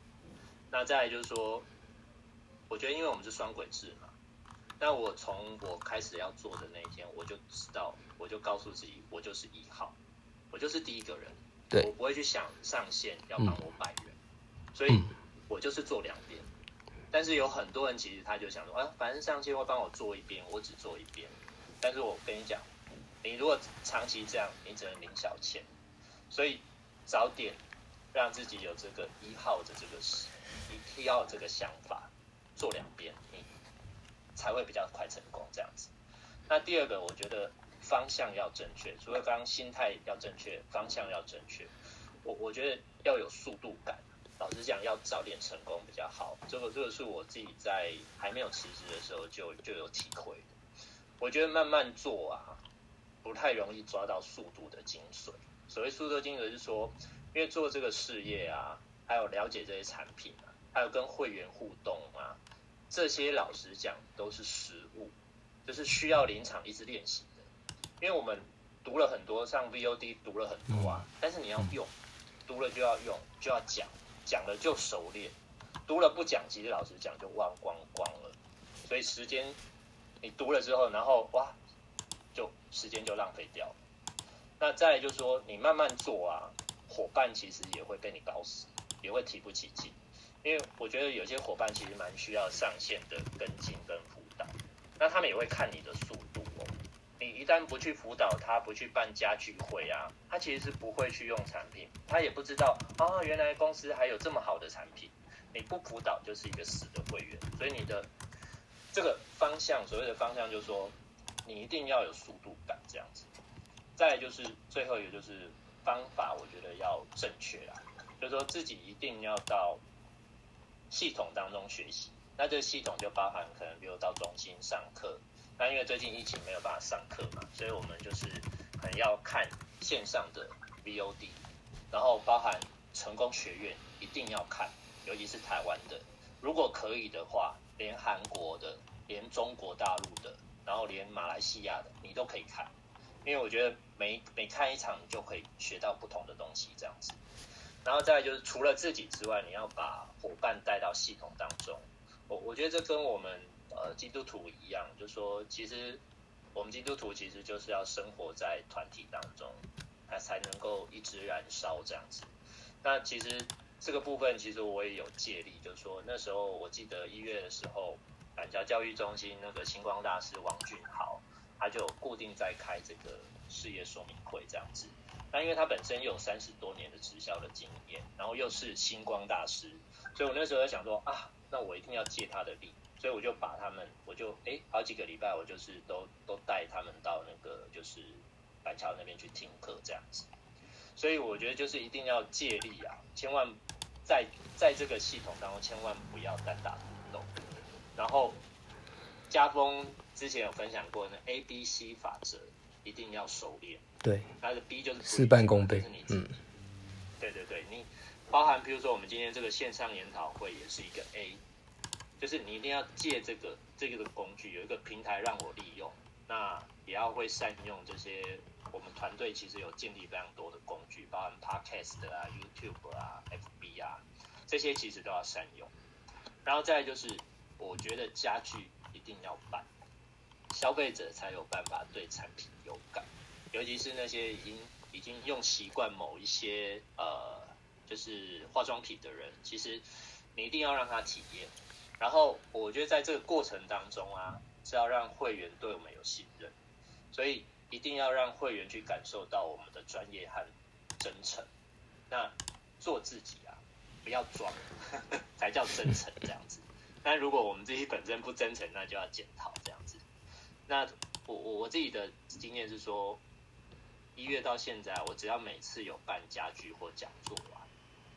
那再来就是说，我觉得因为我们是双轨制嘛。那我从我开始要做的那一天，我就知道，我就告诉自己，我就是一号，我就是第一个人，对，我不会去想上线要帮我百元，嗯，所以我就是做两边。但是有很多人其实他就想说，啊，反正上线会帮我做一边，我只做一边。但是我跟你讲，你如果长期这样，你只能领小钱。所以早点让自己有这个一号的这个一号这个想法，做两边。才会比较快成功这样子。那第二个，我觉得方向要正确，除了刚刚心态要正确，方向要正确。我我觉得要有速度感。老实讲，要早点成功比较好。这个这个是我自己在还没有辞职的时候就就有体会的。我觉得慢慢做啊，不太容易抓到速度的精髓。所谓速度精髓是说，因为做这个事业啊，还有了解这些产品啊，还有跟会员互动啊。这些老实讲都是实物，就是需要临场一直练习的。因为我们读了很多，上 VOD 读了很多啊，但是你要用，读了就要用，就要讲，讲了就熟练，读了不讲，其实老实讲就忘光光了。所以时间你读了之后，然后哇，就时间就浪费掉了。那再来就是说，你慢慢做啊，伙伴其实也会被你搞死，也会提不起劲。因为我觉得有些伙伴其实蛮需要上线的跟进跟辅导，那他们也会看你的速度哦。你一旦不去辅导他，不去办家聚会啊，他其实是不会去用产品，他也不知道啊，原来公司还有这么好的产品。你不辅导就是一个死的会员，所以你的这个方向，所谓的方向就是说，你一定要有速度感这样子。再就是最后一个就是方法，我觉得要正确啦，就是说自己一定要到系统当中学习。那这个系统就包含可能比如到中心上课，那因为最近疫情没有办法上课嘛，所以我们就是可能要看线上的 VOD，然后包含成功学院一定要看，尤其是台湾的，如果可以的话，连韩国的、连中国大陆的，然后连马来西亚的，你都可以看，因为我觉得每每看一场，你就可以学到不同的东西，这样子。然后再就是除了自己之外，你要把伙伴带到系统当中。我我觉得这跟我们呃基督徒一样，就说其实我们基督徒其实就是要生活在团体当中，它才能够一直燃烧这样子。那其实这个部分其实我也有借力，就说那时候我记得一月的时候，板桥教育中心那个星光大师王俊豪，他就固定在开这个事业说明会这样子。那因为他本身又有三十多年的直销的经验，然后又是星光大师，所以我那时候在想说啊。那我一定要借他的力，所以我就把他们，我就哎、好几个礼拜，我就是都都带他们到那个就是板桥那边去听课这样子。所以我觉得就是一定要借力啊，千万在在这个系统当中，千万不要单打独斗。然后家峰之前有分享过那 A B C 法则，一定要熟练。对，它的 B 就是事半功倍。嗯，对对对，你。包含，比如说我们今天这个线上研讨会也是一个 A，就是你一定要借这个这个的工具，有一个平台让我利用，那也要会善用这些。我们团队其实有建立非常多的工具，包含 Podcast 啊、YouTube 啊、FB 啊，这些其实都要善用。然后再来就是，我觉得家具一定要办，消费者才有办法对产品有感，尤其是那些已经已经用习惯某一些呃。就是化妆品的人，其实你一定要让他体验。然后我觉得在这个过程当中啊，是要让会员对我们有信任，所以一定要让会员去感受到我们的专业和真诚。那做自己啊，不要装，才叫真诚这样子。但如果我们自己本身不真诚，那就要检讨这样。那我我我自己的经验是说，一月到现在，我只要每次有办家具或讲座啊。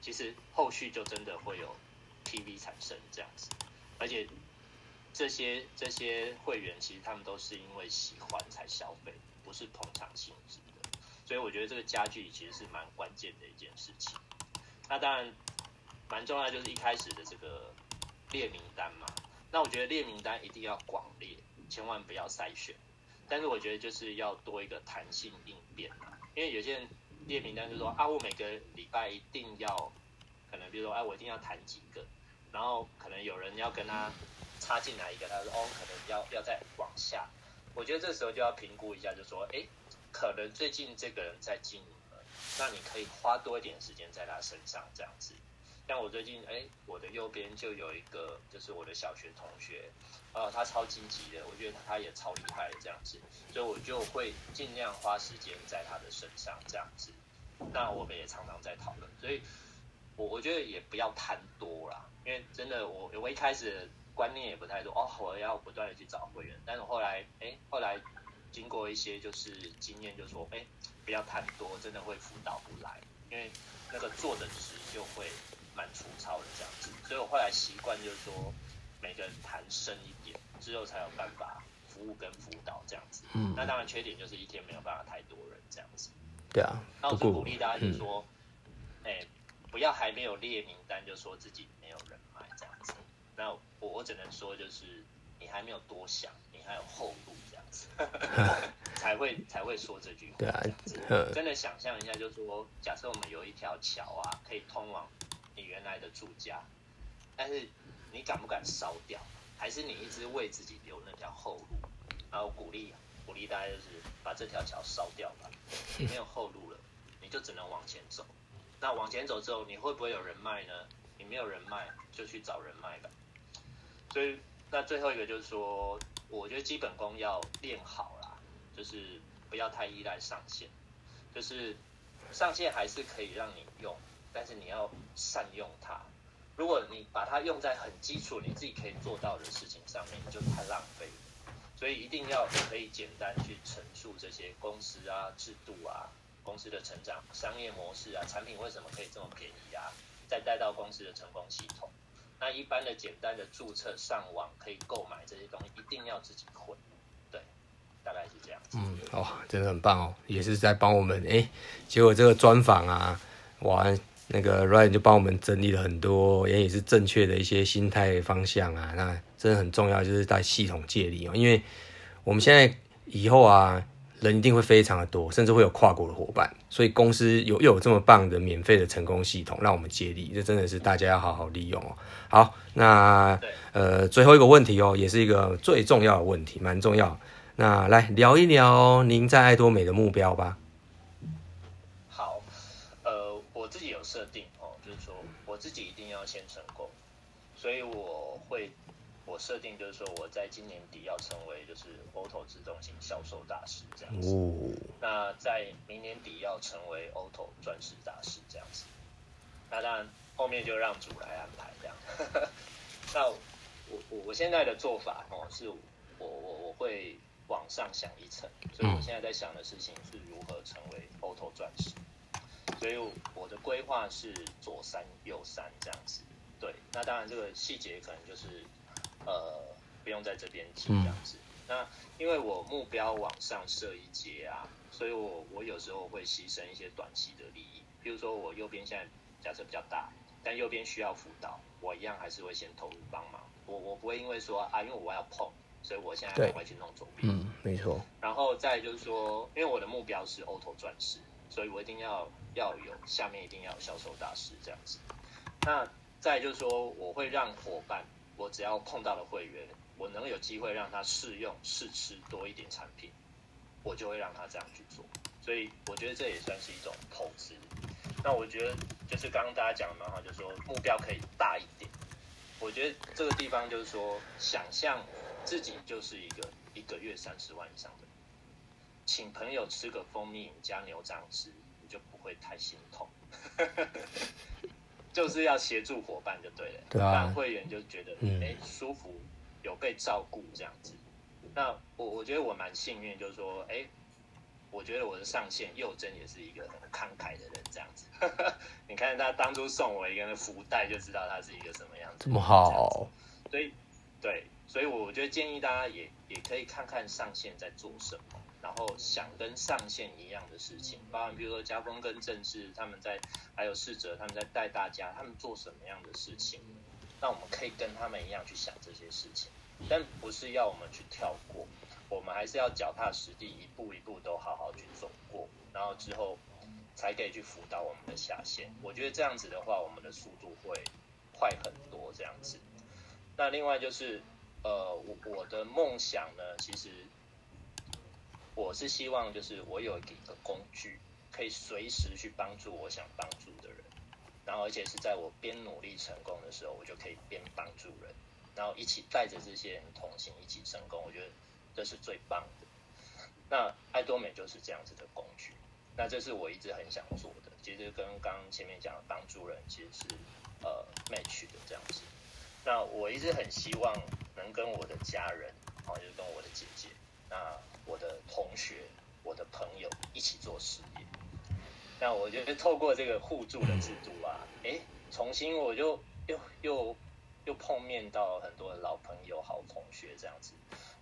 其实后续就真的会有 PV 产生这样子，而且这些这些会员其实他们都是因为喜欢才消费，不是捧场性质的，所以我觉得这个家具其实是蛮关键的一件事情。那当然蛮重要就是一开始的这个列名单嘛，那我觉得列名单一定要广列，千万不要筛选，但是我觉得就是要多一个弹性应变嘛，因为有些人。列名单就说啊，我每个礼拜一定要，可能比如说哎、我一定要谈几个，然后可能有人要跟他插进来一个，他说哦，可能要要再往下，我觉得这时候就要评估一下，就说哎，可能最近这个人在经营了，那你可以花多一点时间在他身上这样子。像我最近哎，我的右边就有一个，就是我的小学同学，呃，他超积极的，我觉得他也超厉害的这样子，所以我就会尽量花时间在他的身上这样子。那我们也常常在讨论，所以我我觉得也不要贪多啦，因为真的我我一开始观念也不太多哦，我要不断的去找会员，但是后来哎，后来经过一些就是经验，就说哎，不要贪多，真的会辅导不来，因为那个做的值就会。蛮粗糙的这样子，所以我后来习惯就是说，每个人谈深一点，之后才有办法服务跟辅导这样子。嗯，那当然缺点就是一天没有办法太多人这样子。对啊，那我就鼓励大家就是说，哎、嗯欸，不要还没有列名单就说自己没有人脉这样子。那我我只能说就是，你还没有多想，你还有后路这样子，才会才会说这句话。对啊，真的想象一下，就是说，假设我们有一条桥啊，可以通往。你原来的住家，但是你敢不敢烧掉？还是你一直为自己留那条后路？然后鼓励鼓励大家就是把这条桥烧掉吧，你没有后路了，你就只能往前走。那往前走之后，你会不会有人脉呢？你没有人脉，就去找人脉吧。所以那最后一个就是说，我觉得基本功要练好啦，就是不要太依赖上线，就是上线还是可以让你用。但是你要善用它，如果你把它用在很基础你自己可以做到的事情上面，你就太浪费了。所以一定要可以简单去陈述这些公司啊、制度啊、公司的成长、商业模式啊，产品为什么可以这么便宜啊，再带到公司的成功系统。那一般的简单的注册、上网可以购买这些东西，一定要自己会。对，大概是这样。嗯，哦，真的很棒哦，也是在帮我们哎、结果这个专访啊，哇，那个 Ryan 就帮我们整理了很多，也也是正确的一些心态方向啊，那真的很重要，就是在系统借力哦，因为我们现在以后啊。人一定会非常的多，甚至会有跨国的伙伴，所以公司有又有这么棒的免费的成功系统，让我们接力，这真的是大家要好好利用哦。好，那呃最后一个问题哦，也是一个最重要的问题，蛮重要。那来聊一聊您在爱多美的目标吧。好，呃，我自己有设定哦，就是说我自己一定要先成功，所以我会。我设定就是说，我在今年底要成为就是 OTO 自动型销售大师这样子。哦。那在明年底要成为 OTO 钻石大师这样子。那当然后面就让主来安排这样。那我我我现在的做法哦，是我我我会往上想一层，所以我现在在想的事情是如何成为 OTO 钻石。所以我的规划是左三右三这样子。对。那当然这个细节可能就是。呃，不用在这边提这样子。嗯、那因为我目标往上设一阶啊，所以我我有时候会牺牲一些短期的利益。比如说我右边现在假设比较大，但右边需要辅导，我一样还是会先投入帮忙。我我不会因为说啊，因为我要碰，所以我现在赶快去弄左边。嗯，没错。然后再就是说，因为我的目标是 OTO 钻石，所以我一定要要有下面一定要有销售大师这样子。那再就是说，我会让伙伴。我只要碰到了会员，我能有机会让他试用试吃多一点产品，我就会让他这样去做。所以我觉得这也算是一种投资。那我觉得就是刚刚大家讲的蛮好，就是说目标可以大一点。我觉得这个地方就是说，想象自己就是一个一个月三十万以上的，请朋友吃个蜂蜜加牛樟汁，你就不会太心痛。就是要协助伙伴就对了，对啊，让会员就觉得哎、嗯欸、舒服，有被照顾这样子。那我我觉得我蛮幸运，就是说哎、欸，我觉得我的上线佑真也是一个很慷慨的人这样子。你看他当初送我一个福袋，就知道他是一个什么样子。这么好，所以对，所以我觉得建议大家也也可以看看上线在做什么。然后想跟上线一样的事情，包含比如说家峰跟正志他们在，还有侍者他们在带大家，他们做什么样的事情，那我们可以跟他们一样去想这些事情，但不是要我们去跳过，我们还是要脚踏实地，一步一步都好好去走过，然后之后才可以去辅导我们的下线。我觉得这样子的话，我们的速度会快很多。这样子，那另外就是，呃，我我的梦想呢，其实。我是希望，就是我有一个工具，可以随时去帮助我想帮助的人，然后而且是在我边努力成功的时候，我就可以边帮助人，然后一起带着这些人同行，一起成功。我觉得这是最棒的。那爱多美就是这样子的工具，那这是我一直很想做的。其实跟刚刚前面讲的帮助人，其实是呃 match 的这样子。那我一直很希望能跟我的家人，啊，就是跟我的姐姐，那。我的同学、我的朋友一起做事业，那我觉得透过这个互助的制度啊，哎，重新我就又又又碰面到很多老朋友、好同学这样子，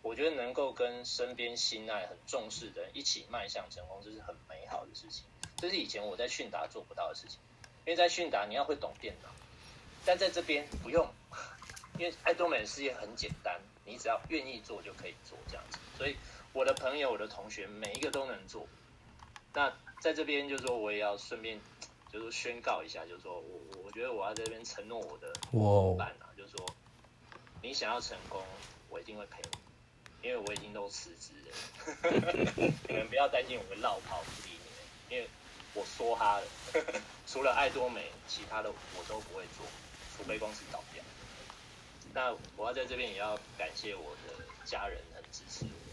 我觉得能够跟身边心爱、很重视的人一起迈向成功，这是很美好的事情。这是以前我在迅达做不到的事情，因为在迅达你要会懂电脑，但在这边不用，因为爱多美的事业很简单，你只要愿意做就可以做这样子，所以。我的朋友、我的同学，每一个都能做。那在这边，就是说，我也要顺便，就是宣告一下，就是说我，我觉得我要在这边承诺我的伙伴啊，就是说，你想要成功，我一定会陪你，因为我已经都辞职了。你们不要担心我会落跑不理你们，因为我说哈了，除了爱多美，其他的我都不会做，除非公司倒掉。那我要在这边也要感谢我的家人，很支持我。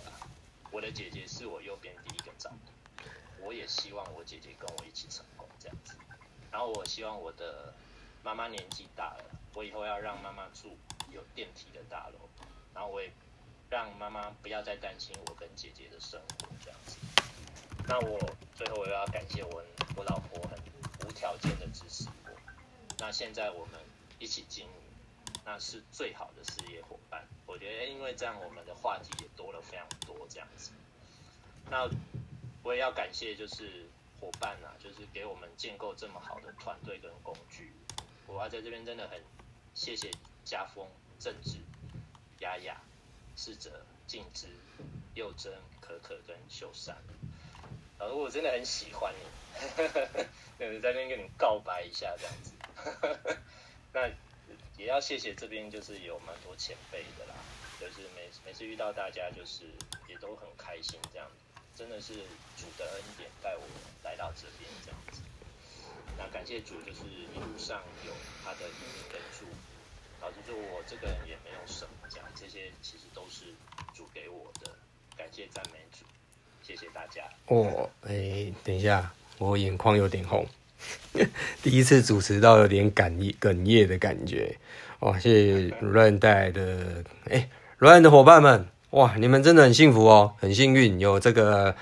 我的姐姐是我右边第一个找的，我也希望我姐姐跟我一起成功这样子。然后我希望我的妈妈年纪大了，我以后要让妈妈住有电梯的大楼，然后我也让妈妈不要再担心我跟姐姐的生活这样子。那我最后我要感谢我我老婆很无条件的支持我。那现在我们一起经营，那是最好的事业伙伴。我觉得因为这样，我们的话题也多了非常多这样子。那我也要感谢就是伙伴呐、就是给我们建构这么好的团队跟工具。我要在这边真的很谢谢家峰、正直、雅雅、世哲、静之、佑真、可可跟秀山。老师，我真的很喜欢你，对，在那边跟你告白一下这样子。呵 呵那也要谢谢这边就是有蛮多前辈的啦，就是每每次遇到大家就是也都很开心这样，真的是主的恩典带我来到这边这样子。那感谢主，就是一路上有他的引领跟助，导致说我这个人也没有什么这样，这些其实都是主给我的，感谢赞美主，谢谢大家。哦，哎、等一下，我眼眶有点红，第一次主持到有点哽咽哽咽的感觉，哇，谢谢 Ryan 带来的，哎、欸、，Ryan 的伙伴们，哇，你们真的很幸福哦，很幸运有这个。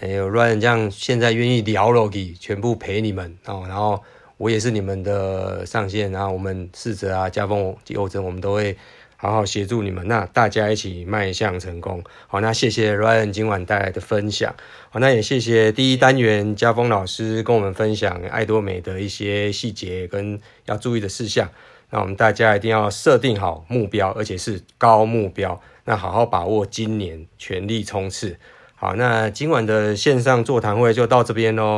哎呦，Ryan 这样现在愿意聊了，给全部陪你们哦。然后我也是你们的上线，然后我们四哲啊、家峰、佑真，我们都会好好协助你们。那大家一起迈向成功。好，那谢谢 Ryan 今晚带来的分享。好，那也谢谢第一单元家峰老师跟我们分享爱多美的一些细节跟要注意的事项。那我们大家一定要设定好目标，而且是高目标。那好好把握今年，全力冲刺。好，那今晚的线上座谈会就到这边喽。